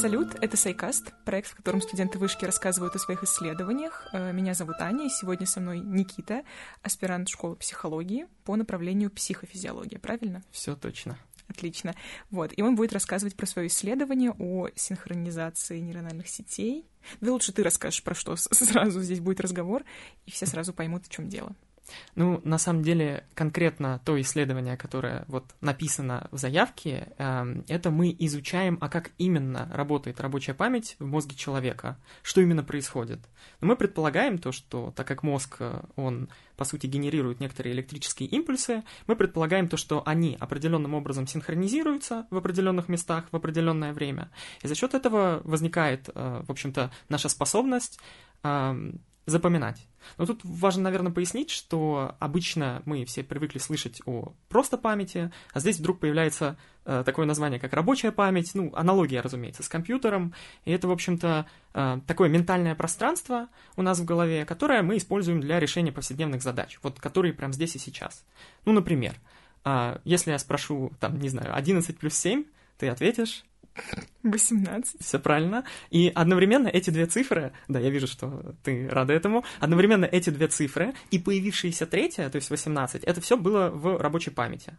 Салют, это Сайкаст, проект, в котором студенты вышки рассказывают о своих исследованиях. Э, меня зовут Аня, и сегодня со мной Никита, аспирант школы психологии по направлению психофизиология, правильно? Все точно. Отлично. Вот. И он будет рассказывать про свое исследование о синхронизации нейрональных сетей. Да лучше ты расскажешь, про что сразу здесь будет разговор, и все сразу поймут, в чем дело. Ну, на самом деле, конкретно то исследование, которое вот написано в заявке, э, это мы изучаем, а как именно работает рабочая память в мозге человека, что именно происходит. Но мы предполагаем то, что так как мозг, э, он по сути генерирует некоторые электрические импульсы, мы предполагаем то, что они определенным образом синхронизируются в определенных местах в определенное время. И за счет этого возникает, э, в общем-то, наша способность эм, запоминать. Но тут важно, наверное, пояснить, что обычно мы все привыкли слышать о просто памяти, а здесь вдруг появляется э, такое название, как рабочая память, ну, аналогия, разумеется, с компьютером, и это, в общем-то, э, такое ментальное пространство у нас в голове, которое мы используем для решения повседневных задач, вот которые прямо здесь и сейчас. Ну, например, э, если я спрошу, там, не знаю, 11 плюс 7, ты ответишь 18. Все правильно. И одновременно эти две цифры, да, я вижу, что ты рада этому, одновременно эти две цифры и появившаяся третья, то есть 18, это все было в рабочей памяти.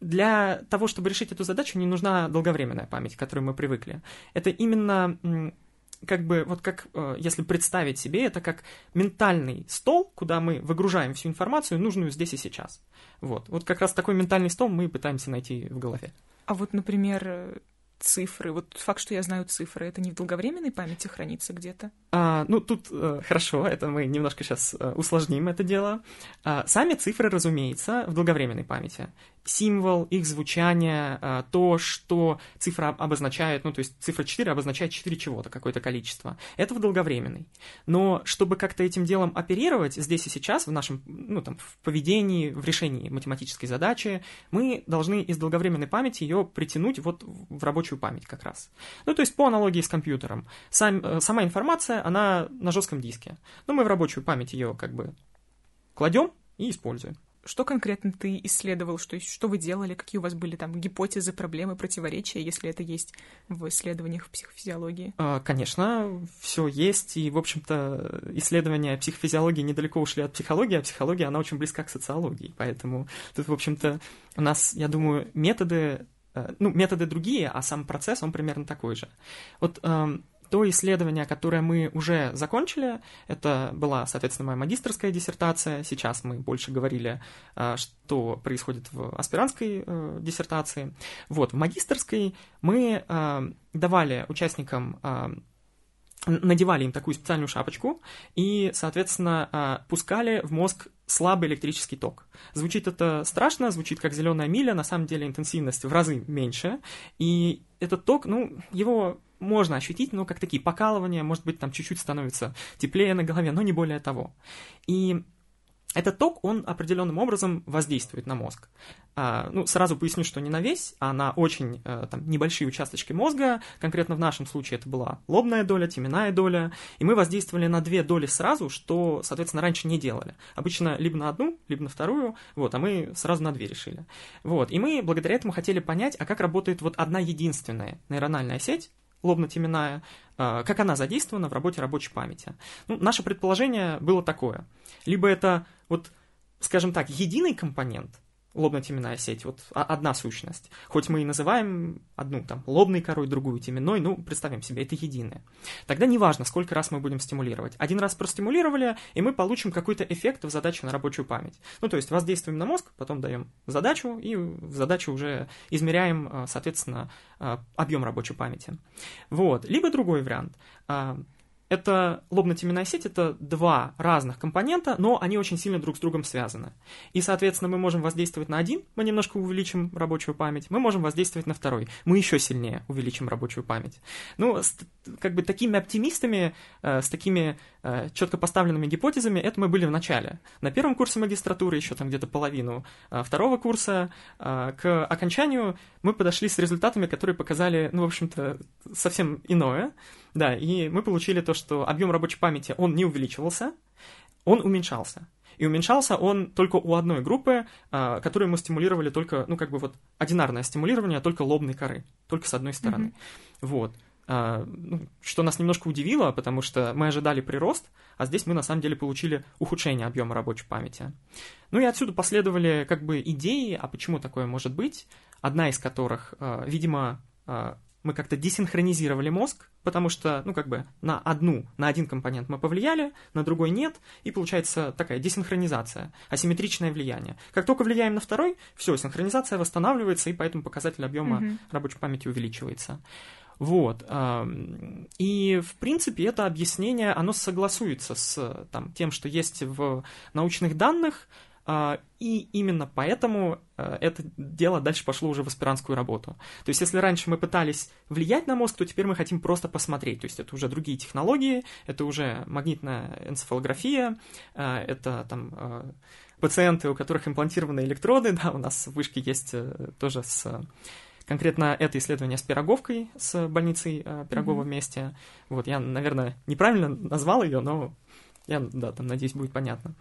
Для того, чтобы решить эту задачу, не нужна долговременная память, к которой мы привыкли. Это именно как бы, вот как, э, если представить себе, это как ментальный стол, куда мы выгружаем всю информацию, нужную здесь и сейчас. Вот. Вот как раз такой ментальный стол мы пытаемся найти в голове. А вот, например, цифры? Вот факт, что я знаю цифры, это не в долговременной памяти хранится где-то? А, ну, тут э, хорошо, это мы немножко сейчас э, усложним это дело. А, сами цифры, разумеется, в долговременной памяти символ, их звучание, а, то, что цифра обозначает, ну, то есть цифра 4 обозначает 4 чего-то, какое-то количество. Это в долговременной. Но чтобы как-то этим делом оперировать здесь и сейчас, в нашем, ну, там, в поведении, в решении математической задачи, мы должны из долговременной памяти ее притянуть вот в рабочую память как раз. Ну, то есть по аналогии с компьютером. Сам, э, сама информация, она на жестком диске. Но мы в рабочую память ее как бы кладем и используем. Что конкретно ты исследовал, что, что вы делали, какие у вас были там гипотезы, проблемы, противоречия, если это есть в исследованиях в психофизиологии? А, конечно, все есть, и, в общем-то, исследования психофизиологии недалеко ушли от психологии, а психология, она очень близка к социологии, поэтому тут, в общем-то, у нас, я думаю, методы э, ну, методы другие, а сам процесс, он примерно такой же. Вот эм, то исследование, которое мы уже закончили, это была, соответственно, моя магистрская диссертация. Сейчас мы больше говорили, а, что происходит в аспирантской э, диссертации. Вот, в магистрской мы а, давали участникам надевали им такую специальную шапочку и, соответственно, пускали в мозг слабый электрический ток. Звучит это страшно, звучит как зеленая миля, на самом деле интенсивность в разы меньше, и этот ток, ну, его можно ощутить, но как такие покалывания, может быть, там чуть-чуть становится теплее на голове, но не более того. И этот ток, он определенным образом воздействует на мозг. А, ну, сразу поясню, что не на весь, а на очень а, там, небольшие участочки мозга. Конкретно в нашем случае это была лобная доля, теменная доля. И мы воздействовали на две доли сразу, что, соответственно, раньше не делали. Обычно либо на одну, либо на вторую, вот, а мы сразу на две решили. Вот, и мы благодаря этому хотели понять, а как работает вот одна единственная нейрональная сеть, лобно-теменная, а, как она задействована в работе рабочей памяти. Ну, наше предположение было такое. Либо это, вот, скажем так, единый компонент – лобно-теменная сеть, вот одна сущность. Хоть мы и называем одну там лобной корой, другую теменной, ну, представим себе, это единое. Тогда неважно, сколько раз мы будем стимулировать. Один раз простимулировали, и мы получим какой-то эффект в задачу на рабочую память. Ну, то есть воздействуем на мозг, потом даем задачу, и в задачу уже измеряем, а, соответственно, а, объем рабочей памяти. Вот. Либо другой вариант а, это лобно-теменная сеть, это два разных компонента, но они очень сильно друг с другом связаны. И, соответственно, мы можем воздействовать на один, мы немножко увеличим рабочую память, мы можем воздействовать на второй, мы еще сильнее увеличим рабочую память. Ну, с, как бы такими оптимистами, э, с такими э, четко поставленными гипотезами, это мы были в начале. На первом курсе магистратуры, еще там где-то половину э, второго курса, э, к окончанию мы подошли с результатами, которые показали, ну, в общем-то, совсем иное. Да, и мы получили то, что объем рабочей памяти, он не увеличивался, он уменьшался. И уменьшался он только у одной группы, а, которую мы стимулировали только, ну, как бы вот одинарное стимулирование только лобной коры, только с одной стороны. Mm-hmm. Вот. а, ну, что нас немножко удивило, потому что мы ожидали прирост, а здесь мы на самом деле получили ухудшение объема рабочей памяти. Ну и отсюда последовали как бы идеи, а почему такое может быть, одна из которых, а, видимо, а, мы как-то десинхронизировали мозг, потому что, ну, как бы на одну, на один компонент мы повлияли, на другой нет, и получается такая десинхронизация, асимметричное влияние. Как только влияем на второй, все, синхронизация восстанавливается, и поэтому показатель объема mm-hmm. рабочей памяти увеличивается. Вот. И, в принципе, это объяснение, оно согласуется с там, тем, что есть в научных данных, и именно поэтому э, это дело дальше пошло уже в аспирантскую работу. То есть, если раньше мы пытались влиять на мозг, то теперь мы хотим просто посмотреть. То есть, это уже другие технологии, это уже магнитная энцефалография, э, это там э, пациенты, у которых имплантированы электроды, да, у нас в вышке есть тоже с конкретно это исследование с Пироговкой, с больницей Пирогова mm-hmm. вместе. Вот, я, наверное, неправильно назвал ее, но я, да, там, надеюсь, будет понятно.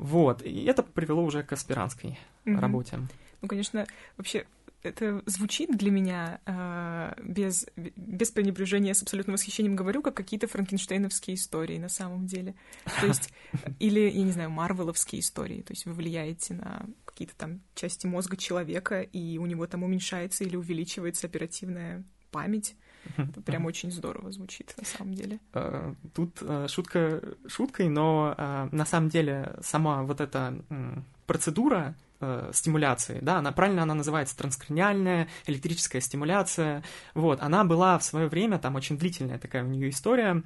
Вот, и это привело уже к аспирантской mm-hmm. работе. Ну, конечно, вообще это звучит для меня э, без, без пренебрежения, с абсолютным восхищением говорю, как какие-то франкенштейновские истории на самом деле. То есть, или, я не знаю, марвеловские истории. То есть вы влияете на какие-то там части мозга человека, и у него там уменьшается или увеличивается оперативная память. Это прям очень здорово звучит, на самом деле. Э, тут э, шутка шуткой, но э, на самом деле сама вот эта процедура стимуляции, да, она правильно она называется транскраниальная электрическая стимуляция, вот, она была в свое время, там очень длительная такая у нее история,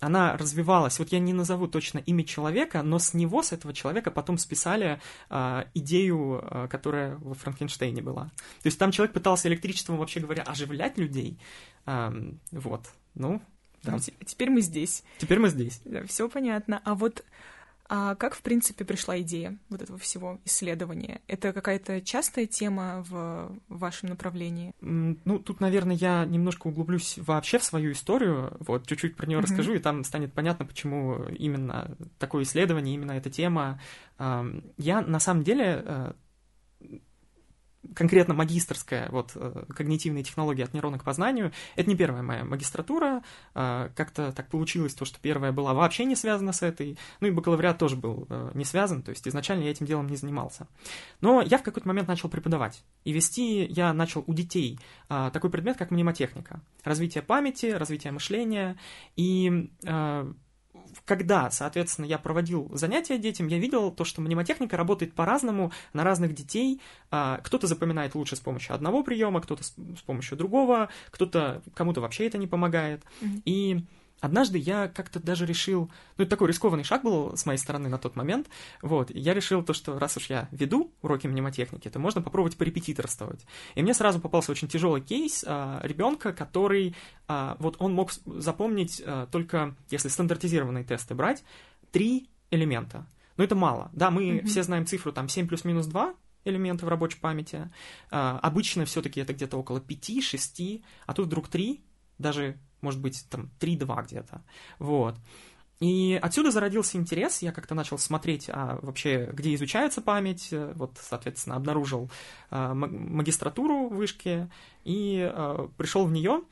она развивалась. Вот я не назову точно имя человека, но с него, с этого человека, потом списали э, идею, э, которая во Франкенштейне была. То есть там человек пытался электричеством, вообще говоря, оживлять людей. Э, вот. Ну, да. Теперь мы здесь. Теперь мы здесь. Да, все понятно. А вот а как, в принципе, пришла идея вот этого всего исследования? Это какая-то частая тема в вашем направлении? Ну, тут, наверное, я немножко углублюсь вообще в свою историю, вот, чуть-чуть про нее mm-hmm. расскажу, и там станет понятно, почему именно такое исследование, именно эта тема. Я, на самом деле, э, конкретно магистрская, вот, э, когнитивные технологии от нейрона к познанию, это не первая моя магистратура, э, как-то так получилось, то, что первая была вообще не связана с этой, ну и бакалавриат тоже был э, не связан, то есть изначально я этим делом не занимался. Но я в какой-то момент начал преподавать, и вести я начал у детей такой предмет, как мнемотехника, развитие памяти, развитие мышления, и когда, соответственно, я проводил занятия детям, я видел то, что мнемотехника работает по-разному на разных детей. А, кто-то запоминает лучше с помощью одного приема, кто-то с помощью другого, кто-то кому-то вообще это не помогает. Mm-hmm. И Однажды я как-то даже решил, ну это такой рискованный шаг был с моей стороны на тот момент, вот, я решил то, что раз уж я веду уроки мнемотехники, то можно попробовать порепетиторствовать. И мне сразу попался очень тяжелый кейс а, ребенка, который, а, вот он мог запомнить а, только, если стандартизированные тесты брать, три элемента. Но это мало. Да, мы mm-hmm. все знаем цифру там 7 плюс-минус 2, элементы в рабочей памяти. А, обычно все-таки это где-то около 5-6, а тут вдруг 3, даже может быть, там 3-2 где-то. Вот. И отсюда зародился интерес, я как-то начал смотреть, а вообще, где изучается память, вот, соответственно, обнаружил а, магистратуру в вышке и а, пришел в нее,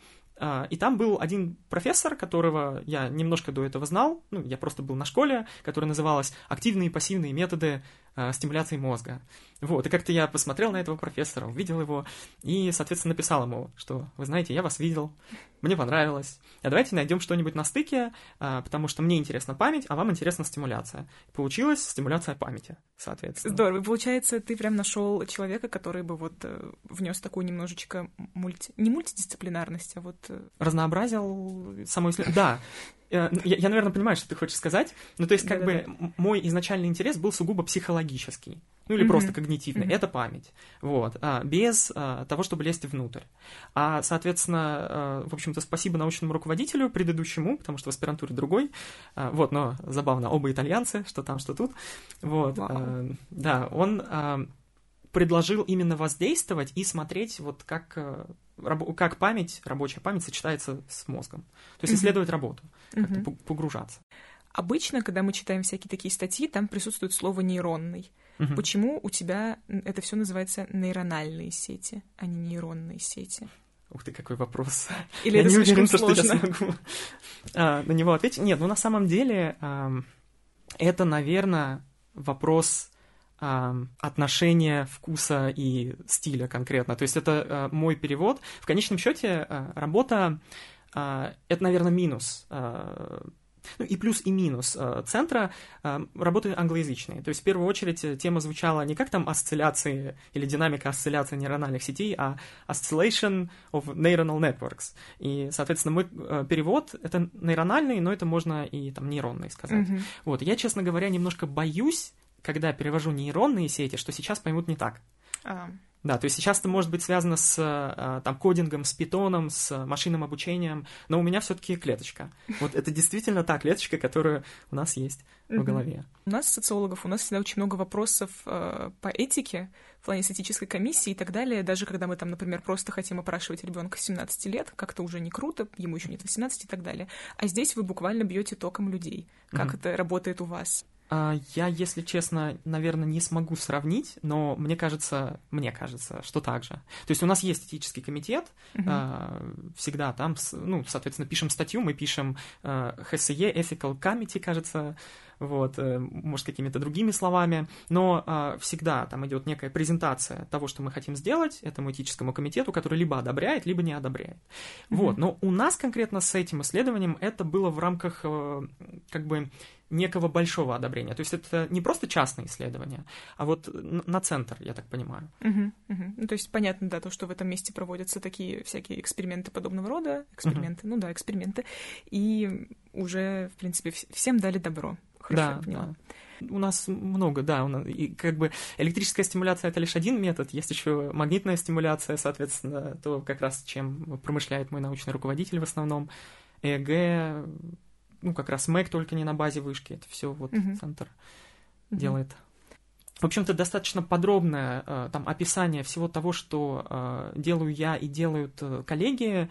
а, и там был один профессор, которого я немножко до этого знал, ну, я просто был на школе, которая называлась «Активные и пассивные методы э, стимуляции мозга». Вот, и как-то я посмотрел на этого профессора, увидел его, и, соответственно, написал ему, что, вы знаете, я вас видел, мне понравилось, а давайте найдем что-нибудь на стыке, э, потому что мне интересна память, а вам интересна стимуляция. Получилась стимуляция памяти, соответственно. Здорово, получается, ты прям нашел человека, который бы вот э, внес такую немножечко мульти... не мультидисциплинарность, а вот разнообразил само исследование. Да, я, я, наверное, понимаю, что ты хочешь сказать. Ну, то есть, как бы, мой изначальный интерес был сугубо психологический. Ну, или mm-hmm. просто когнитивный. Mm-hmm. Это память. Вот. А, без а, того, чтобы лезть внутрь. А, соответственно, а, в общем-то, спасибо научному руководителю предыдущему, потому что в аспирантуре другой. А, вот, но забавно, оба итальянцы, что там, что тут. Вот. Wow. Да, он предложил именно воздействовать и смотреть, вот как э, как память, рабочая память сочетается с мозгом. То есть исследовать работу, как-то погружаться. Обычно, когда мы читаем всякие такие статьи, там присутствует слово нейронный. Угу. Почему у тебя это все называется нейрональные сети, а не нейронные сети? Ух ты, какой вопрос. Или я это не уверен, что сложно? я смогу а, на него ответить. Нет, ну на самом деле а, это, наверное, вопрос а, отношения вкуса и стиля конкретно. То есть это а, мой перевод. В конечном счете а, работа а, это, наверное, минус. А, ну и плюс и минус э, центра э, работы англоязычные. То есть в первую очередь э, тема звучала не как там осцилляции или динамика осцилляции нейрональных сетей, а oscillation of neuronal networks. И, соответственно, мой перевод — это нейрональный, но это можно и там нейронный сказать. Мгм. Вот, я, честно говоря, немножко боюсь, когда перевожу нейронные сети, что сейчас поймут не так. А, Да, то есть сейчас это может быть связано с э, там, кодингом, с питоном, с машинным обучением, но у меня все-таки клеточка. Вот это действительно та клеточка, которая у нас есть в голове. У нас, социологов, у нас всегда очень много вопросов э, по этике, в плане эстетической комиссии и так далее. Даже когда мы там, например, просто хотим опрашивать ребенка 17 лет, как-то уже не круто, ему еще нет 18 и так далее. А здесь вы буквально бьете током людей. Как это работает у вас? А, Я, если честно, наверное, не смогу сравнить, но мне кажется, мне кажется, что так же. То есть у нас есть этический комитет, Мгм. а, всегда там, ну, соответственно, пишем статью, мы пишем э, HSE, Ethical Committee, кажется, вот, э, может, какими-то другими словами, но а, всегда там идет некая презентация того, что мы хотим сделать этому этическому комитету, который либо одобряет, либо не одобряет. Вот, Мгм. но у нас конкретно с этим исследованием это было в рамках э, как бы некого большого одобрения. То есть это не просто частное исследование, а вот на центр, я так понимаю. Мгм, мгм. Ну, то есть понятно, да, то, что в этом месте проводятся такие всякие эксперименты подобного рода, эксперименты, ну да, эксперименты, и уже, в принципе, вс- всем дали добро. Хорошо, я да, поняла. да. У нас много, да, у нас, и как бы электрическая стимуляция это лишь один метод, есть еще магнитная стимуляция, соответственно, то как раз чем промышляет мой научный руководитель в основном, ЭЭГ, ну как раз МЭК только не на базе вышки, это все вот Мгм. центр Мгм. делает. В общем-то, достаточно подробное э, там описание всего того, что э, делаю я и делают э, коллеги.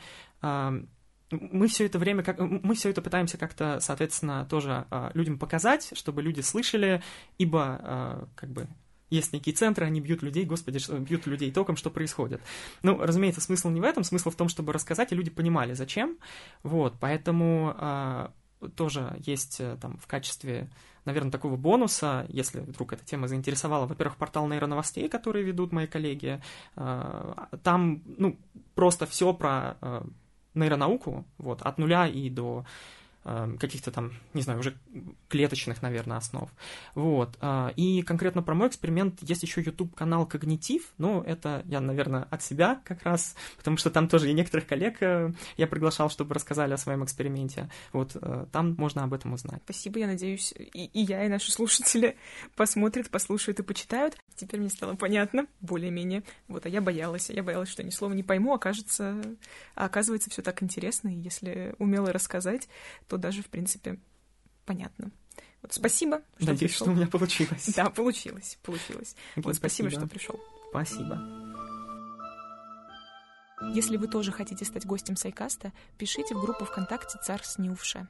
Мы все это время, как, мы все это пытаемся как-то, соответственно, тоже э, людям показать, чтобы люди слышали, ибо э, как бы есть некие центры, они бьют людей, господи, бьют людей током, что происходит. Ну, разумеется, смысл не в этом, смысл в том, чтобы рассказать, и люди понимали, зачем. Вот, поэтому э, тоже есть э, там в качестве наверное, такого бонуса, если вдруг эта тема заинтересовала, во-первых, портал нейроновостей, которые ведут мои коллеги, там, ну, просто все про нейронауку, вот, от нуля и до э, каких-то там, не знаю, уже клеточных, наверное, основ. Вот. э, И конкретно про мой эксперимент есть еще YouTube-канал Когнитив, но это я, наверное, от себя как раз, потому что там тоже и некоторых коллег э, я приглашал, чтобы рассказали о своем эксперименте. Вот э, там можно об этом узнать. Спасибо, я надеюсь, и, и я, и наши слушатели посмотрят, послушают и почитают. Теперь мне стало понятно, более-менее. Вот, а я боялась, я боялась, что ни слова не пойму, окажется, а оказывается, все так интересно, и если умело рассказать, то даже, в принципе, понятно. Вот спасибо, что Надеюсь, пришел. что у меня получилось. Да, получилось, получилось. Окей, Вот, спасибо, что пришел. Спасибо. Если вы тоже хотите стать гостем Сайкаста, пишите в группу ВКонтакте «Царь Снювша».